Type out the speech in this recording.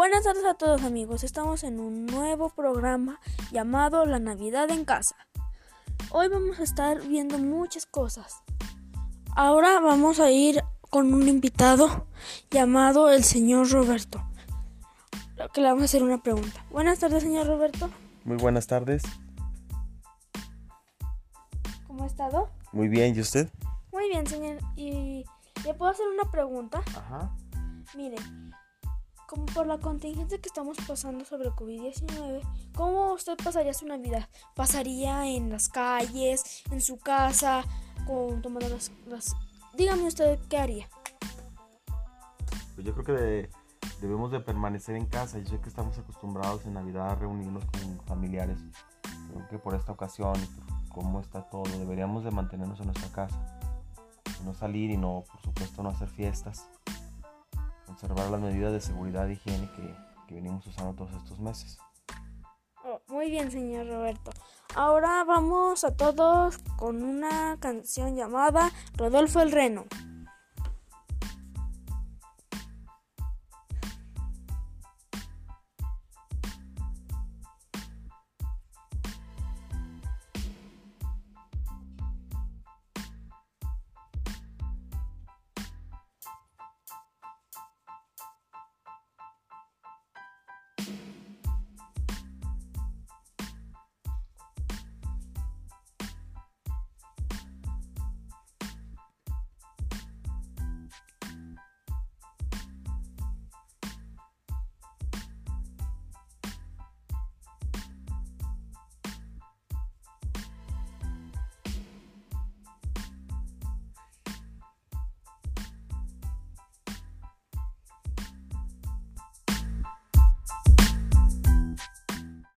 Buenas tardes a todos amigos, estamos en un nuevo programa llamado La Navidad en Casa. Hoy vamos a estar viendo muchas cosas. Ahora vamos a ir con un invitado llamado el señor Roberto, que le vamos a hacer una pregunta. Buenas tardes señor Roberto. Muy buenas tardes. ¿Cómo ha estado? Muy bien, ¿y usted? Muy bien señor. ¿Y le puedo hacer una pregunta? Ajá. Mire, como por la contingencia que estamos pasando sobre COVID-19, ¿cómo usted pasaría su Navidad? ¿Pasaría en las calles, en su casa, con tomando las. Dígame usted qué haría. Pues yo creo que de- debemos de permanecer en casa. Yo sé que estamos acostumbrados en Navidad a reunirnos con familiares. Creo que por esta ocasión, cómo está todo, deberíamos de mantenernos en nuestra casa. No salir y no, por supuesto, no hacer fiestas. Conservar las medidas de seguridad e higiene que, que venimos usando todos estos meses. Oh, muy bien, señor Roberto. Ahora vamos a todos con una canción llamada Rodolfo el Reno.